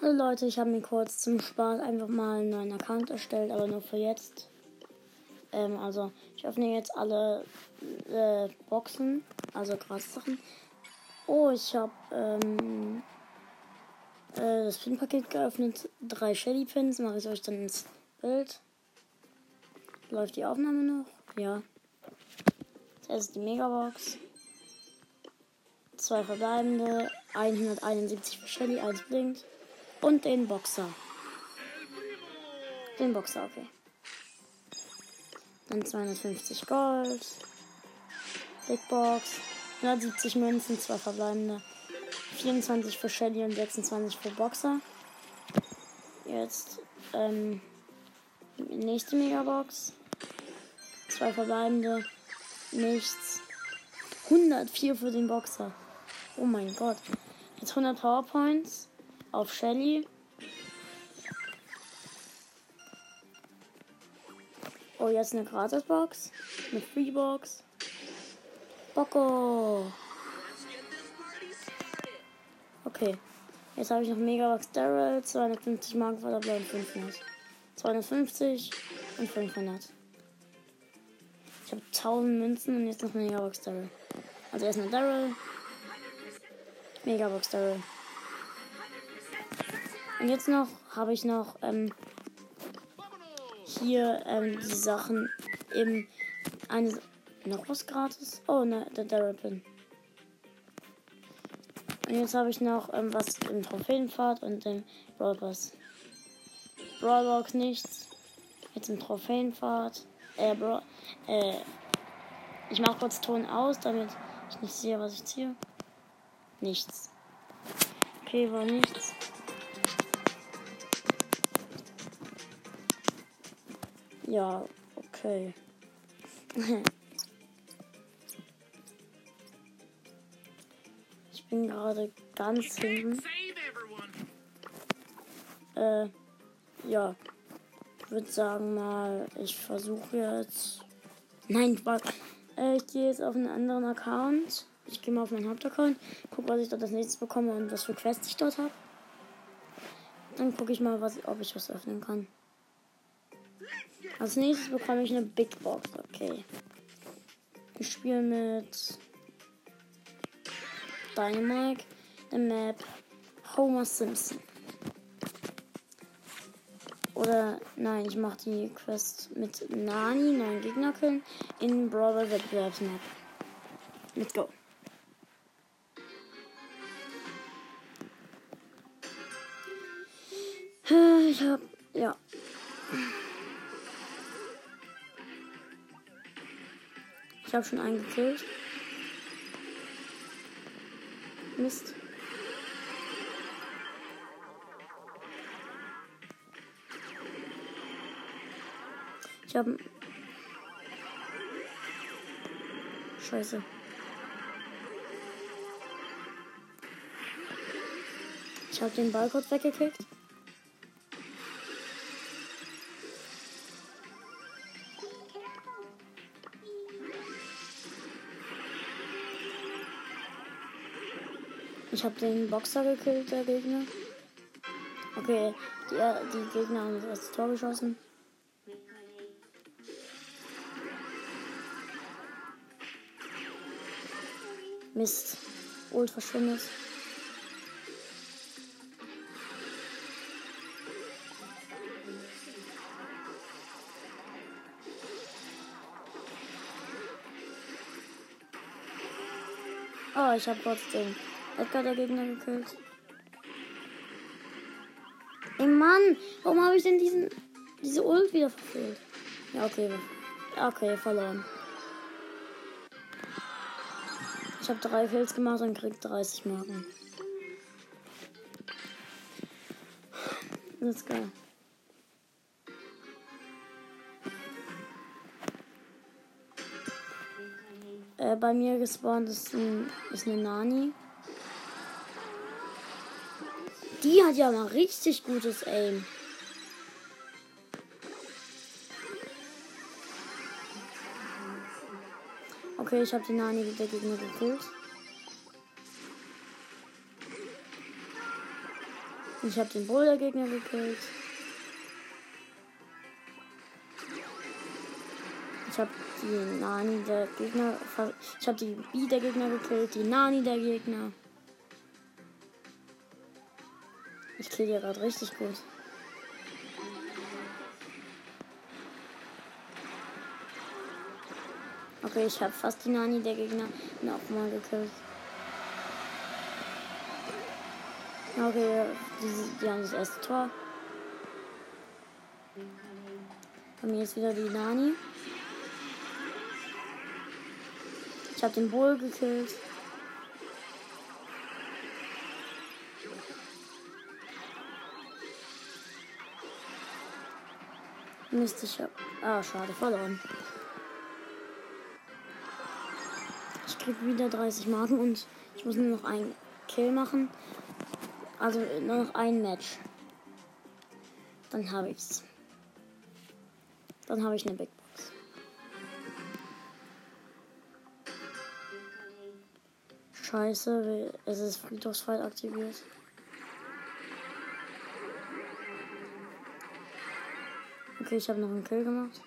Hallo Leute, ich habe mir kurz zum Spaß einfach mal einen neuen Account erstellt, aber nur für jetzt. Ähm, also ich öffne jetzt alle äh, Boxen, also Gratis-Sachen. Oh, ich habe ähm, äh, das Pin-Paket geöffnet. Drei Shelly-Pins, mache ich euch dann ins Bild. Läuft die Aufnahme noch? Ja. Das ist die Megabox. Zwei verbleibende, 171 für Shelly, eins blinkt. Und den Boxer. Den Boxer, okay. Dann 250 Gold. Big Box. 170 Münzen, zwei verbleibende. 24 für Shelly und 26 für Boxer. Jetzt ähm, nächste Megabox. Zwei verbleibende. Nichts. 104 für den Boxer. Oh mein Gott. Jetzt 100 Powerpoints auf Shelly. Oh, jetzt eine Gratisbox. Eine Freebox. Bocco. Okay. Jetzt habe ich noch Megabox Daryl, 250 Marken Verdoppler und 500. 250 und 500. Ich habe 1000 Münzen und jetzt noch Megabox Daryl. Also erst eine Daryl. Megabox Daryl. Und jetzt noch habe ich noch ähm, hier ähm, die Sachen im eine noch was gratis. Oh ne, der Daryl Pin. Und jetzt habe ich noch ähm, was im Trophäenpfad und im Brawl Pass. Brawlbox nichts. Jetzt im Trophäenpfad. Äh, Bra äh, ich mache kurz Ton aus, damit ich nicht sehe, was ich ziehe. Nichts. Okay, war nichts. Ja, okay. ich bin gerade ganz hinten. Äh, ja. Ich würde sagen mal, ich versuche jetzt. Nein, warte. Äh, ich gehe jetzt auf einen anderen Account. Ich gehe mal auf meinen Hauptaccount, gucke, was ich dort als nächstes bekomme und was für Quests ich dort habe. Dann gucke ich mal, was, ob ich was öffnen kann. Als nächstes bekomme ich eine Big Box. Okay. Ich spiele mit Dynamite, der Map Homer Simpson. Oder nein, ich mache die Quest mit Nani, neun Gegner killen, in Brawler Wettbewerbsmap. Let's go. Ich hab, ja. Ich habe schon einen gekillt. Mist. Ich habe Scheiße. Ich habe den Ball kurz weggekickt. Ich habe den Boxer gekillt, der Gegner. Okay, die, die Gegner haben das Tor geschossen. Mist. Ult verschwindet. Oh, ich habe trotzdem Edgar der Gegner gekillt. Ey Mann, warum habe ich denn diesen diese Ult wieder verfehlt? Ja, okay. Okay, verloren. Ich habe drei Kills gemacht und krieg 30 Marken. Ist geil. Äh, bei mir gespawnt ist, ein, ist eine Nani. Die hat ja mal richtig gutes Aim. Okay, ich habe die Nani der Gegner gekillt. Ich habe den Boulder-Gegner gekillt. Ich habe die Nani der Gegner. Ich habe die B der Gegner gekillt, die Nani der Gegner. Ich kill die gerade richtig gut. Okay, ich habe fast die Nani der Gegner noch mal gekillt. Okay, die, die haben das erste Tor. Bei mir ist wieder die Nani. Ich habe den Bull gekillt. Mist, ich hab. Ah, schade, verloren. Ich krieg wieder 30 Marken und ich muss nur noch einen Kill machen. Also nur noch ein Match. Dann habe ich's. Dann habe ich eine Big Box. Scheiße, es ist Friedhofsfight aktiviert. Okay, ich habe noch einen Kill gemacht.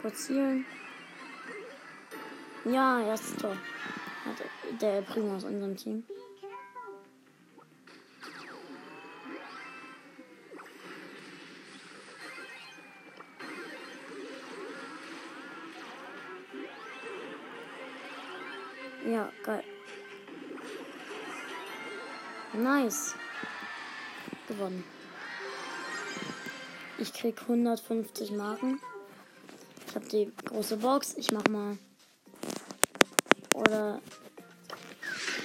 Kurz zielen. Ja, erstes Tor. Der Primo aus unserem Team. Ja, geil. Nice. Gewonnen. Ich krieg 150 Marken. Ich habe die große Box. Ich mach mal. Oder.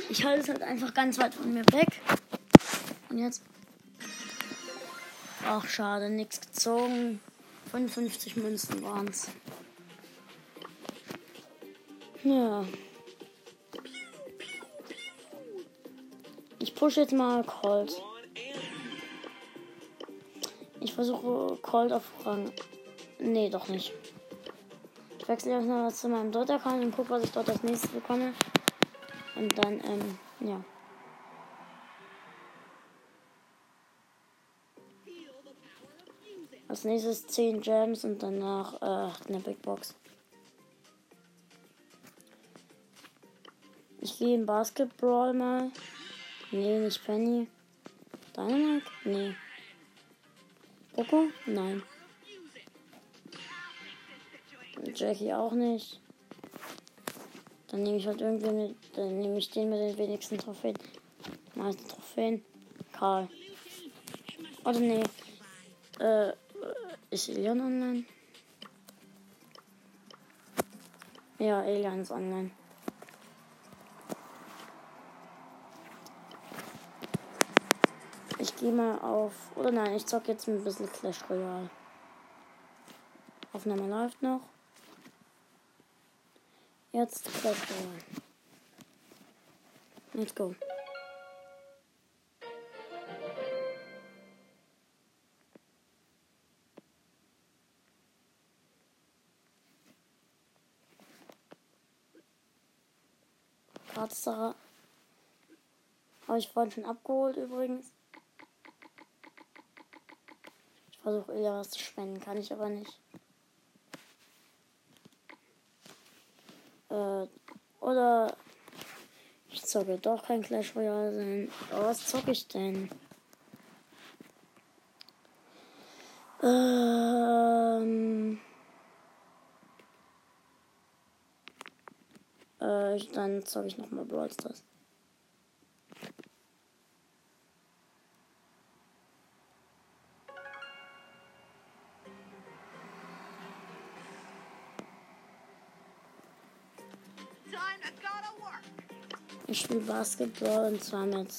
Ich halte es halt einfach ganz weit von mir weg. Und jetzt. Ach, schade, nichts gezogen. 55 Münzen waren's. Ja. Ich pushe jetzt mal Colt. Versuche Cold auf Rang. Nee, doch nicht. Ich wechsle jetzt noch zu meinem Dot-Account und gucke, was ich dort als nächstes bekomme. Und dann, ähm, ja. Als nächstes 10 Gems und danach äh, eine Big Box. Ich gehe in Basketball mal. Nee, nicht Penny. Dynamite? Nee. Poco? Nein. Jackie auch nicht. Dann nehme ich halt irgendwie mit, dann nehme ich den mit den wenigsten Trophäen. Meisten Trophäen. Karl. Oder nee. Äh, ist Elian online? Ja, Elian ist online. Ich gehe mal auf. Oder nein, ich zocke jetzt ein bisschen Clash Royale. Aufnahme läuft noch. Jetzt Clash Royale. Let's go. Tatsache. Habe ich vorhin schon abgeholt übrigens. Versuche eher was zu spenden, kann ich aber nicht. Äh, oder ich zocke doch kein Clash Royale. Aber was zocke ich denn? Ähm. Äh, dann zocke ich nochmal Brawl Stars. Ich spiele Basketball und zwar mit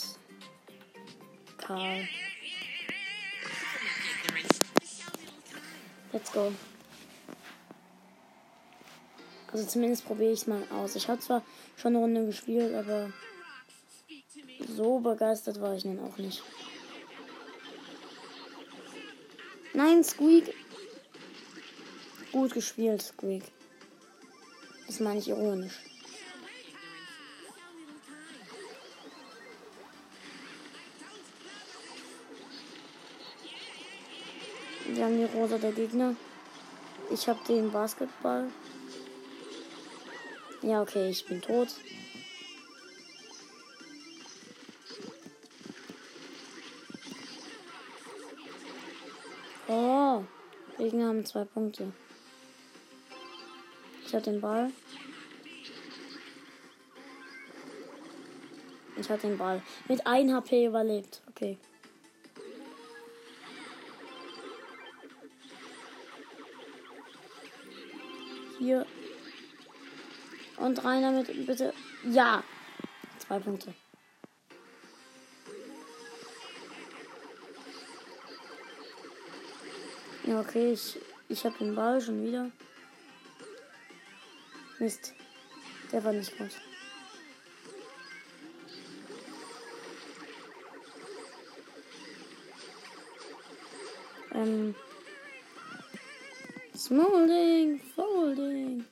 Karl. Let's go. Also zumindest probiere ich es mal aus. Ich habe zwar schon eine Runde gespielt, aber so begeistert war ich dann auch nicht. Nein, Squeak. Gut gespielt, Squeak. Das meine ich ironisch. Wir haben die Rosa der Gegner. Ich habe den Basketball. Ja, okay, ich bin tot. Oh, Gegner haben zwei Punkte. Ich habe den Ball. Ich habe den Ball. Mit 1 HP überlebt. Okay. Hier. Und rein damit, bitte. Ja. Zwei Punkte. Ja, okay, ich, ich habe den Ball schon wieder. Mist. Der war nicht gut. Ähm. Smolding, Folding.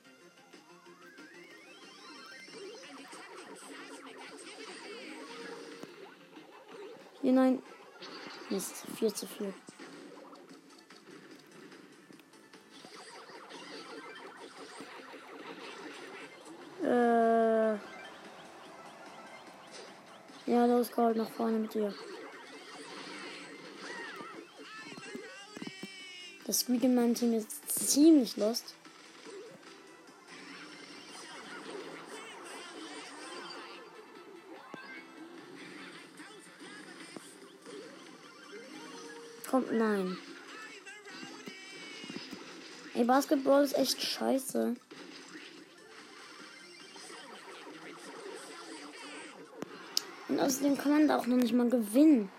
Hier, nein. Mist, 4 zu 4. Äh. Ja, los, Gold, nach vorne mit dir. Das Squeak in meinem Team ist ziemlich lost. Kommt, nein. Ey, Basketball ist echt scheiße. Und außerdem kann man da auch noch nicht mal gewinnen.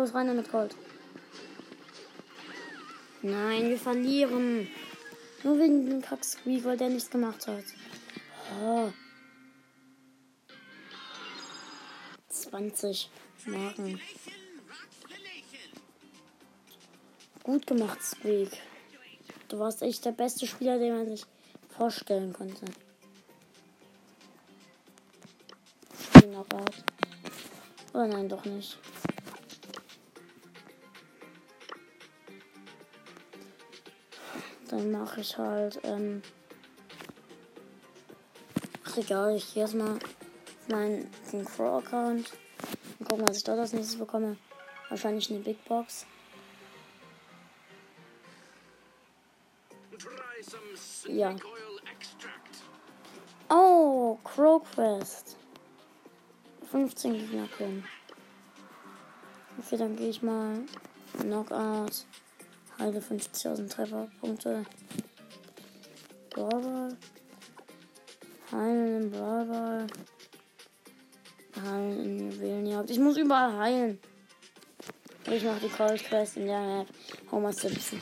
Los, rein mit Gold. Nein, wir verlieren. Nur wegen dem Kack-Squeak, weil der nichts gemacht hat. Oh. 20 Marken. Gut gemacht, Squeak. Du warst echt der beste Spieler, den man sich vorstellen konnte. Knockout. Oder nein, doch nicht. Dann mache ich halt, ähm. Ach egal, ich gehe erstmal meinen Crow Account und gucken, was ich dort als nächstes bekomme. Wahrscheinlich eine Big Box. Ja. Oh, Crow Quest. 15 Gegner können. Okay, dann gehe ich mal Knockout. Halte 50.000 Trefferpunkte. Brawlball. Heilen im Brawlball. Heilen in Juwelenjagd. Ich muss überall heilen. Ich mache die Cold Quest in der Map. Homer Simpson.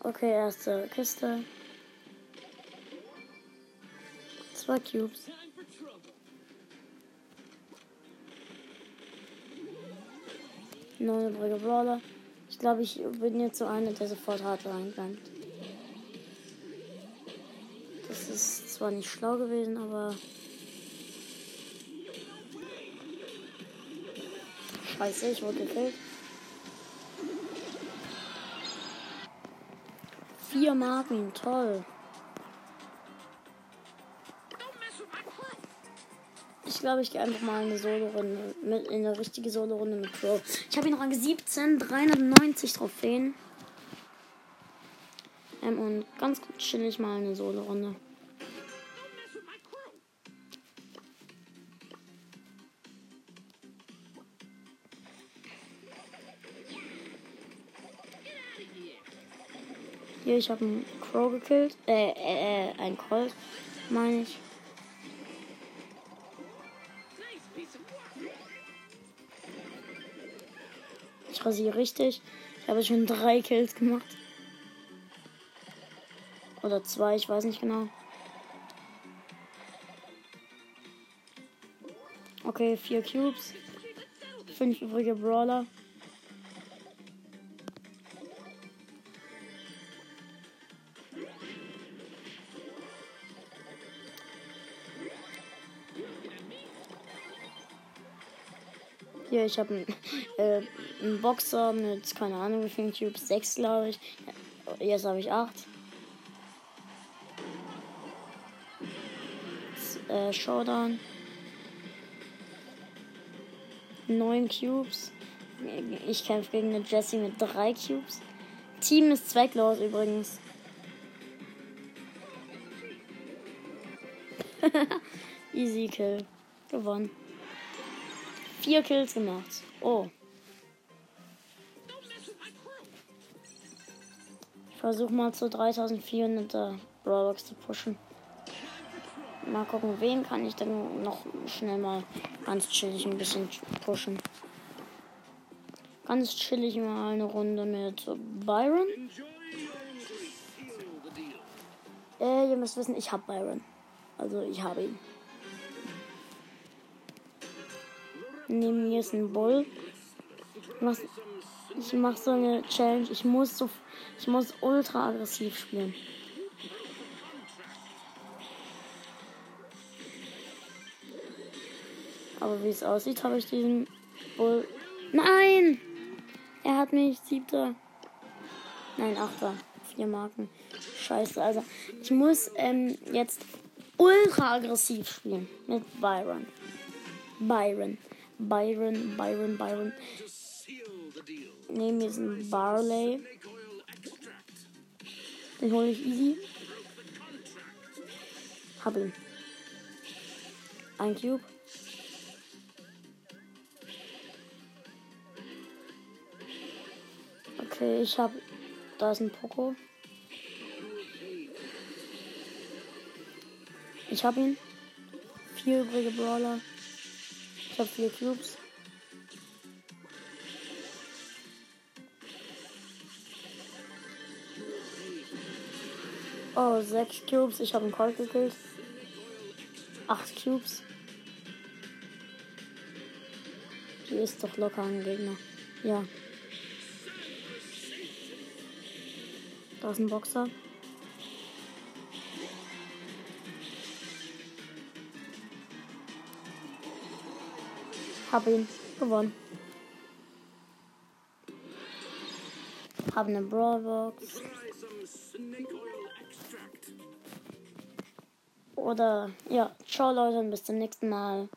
Okay, erste Kiste. Zwei Cubes. Neue übrige Brawler. Ich glaube, ich bin jetzt so einer, der sofort hart reinkommt. Das ist zwar nicht schlau gewesen, aber. Scheiße, ich wurde gekillt. Vier Marken, toll. Ich glaube, ich gehe einfach mal in eine Solo-Runde, mit, in eine richtige Solo-Runde mit Crow. Ich habe ihn Rang 17, 390 Trophäen. Ähm, und ganz chillig mal eine Solo-Runde. Hier, ich habe einen Crow gekillt. Äh, äh, äh, ein Colt, meine ich. Ich rasiere richtig. Ich habe schon drei Kills gemacht. Oder zwei, ich weiß nicht genau. Okay, vier Cubes. Fünf übrige Brawler. Hier, ich habe einen, äh, einen Boxer mit, keine Ahnung, wie vielen Cubes, sechs glaube ich. Jetzt habe ich acht. Äh, Showdown. Neun Cubes. Ich kämpfe gegen eine Jessie mit drei Cubes. Team ist zwecklos übrigens. Easy Kill. Gewonnen. Vier Kills gemacht. Oh. Ich versuche mal zu 3400er Brawlbox zu pushen. Mal gucken, wen kann ich dann noch schnell mal ganz chillig ein bisschen pushen. Ganz chillig mal eine Runde mit Byron. Äh, ihr müsst wissen, ich hab Byron. Also ich habe ihn. Neben mir ist ein Bull. Ich mach, ich mach so eine Challenge. Ich muss so, ich muss ultra aggressiv spielen. Aber wie es aussieht, habe ich diesen Bull. Nein! Er hat mich siebter. Nein, achter. Vier Marken. Scheiße. Also, ich muss ähm, jetzt ultra aggressiv spielen mit Byron. Byron. Byron, Byron, Byron. Nehmen wir diesen Barley. Den hole ich easy. Hab ihn. Ein Cube. Okay, ich hab. Da ist ein Poco. Ich hab ihn. Vier übrige Brawler. Ich habe vier Cubes. Oh, sechs Cubes. Ich habe einen Colt gekillt. Acht Cubes. Hier ist doch locker ein Gegner. Ja. Da ist ein Boxer. Hab ihn gewonnen. Hab eine Brawlbox. Oder ja, ciao Leute und bis zum nächsten Mal.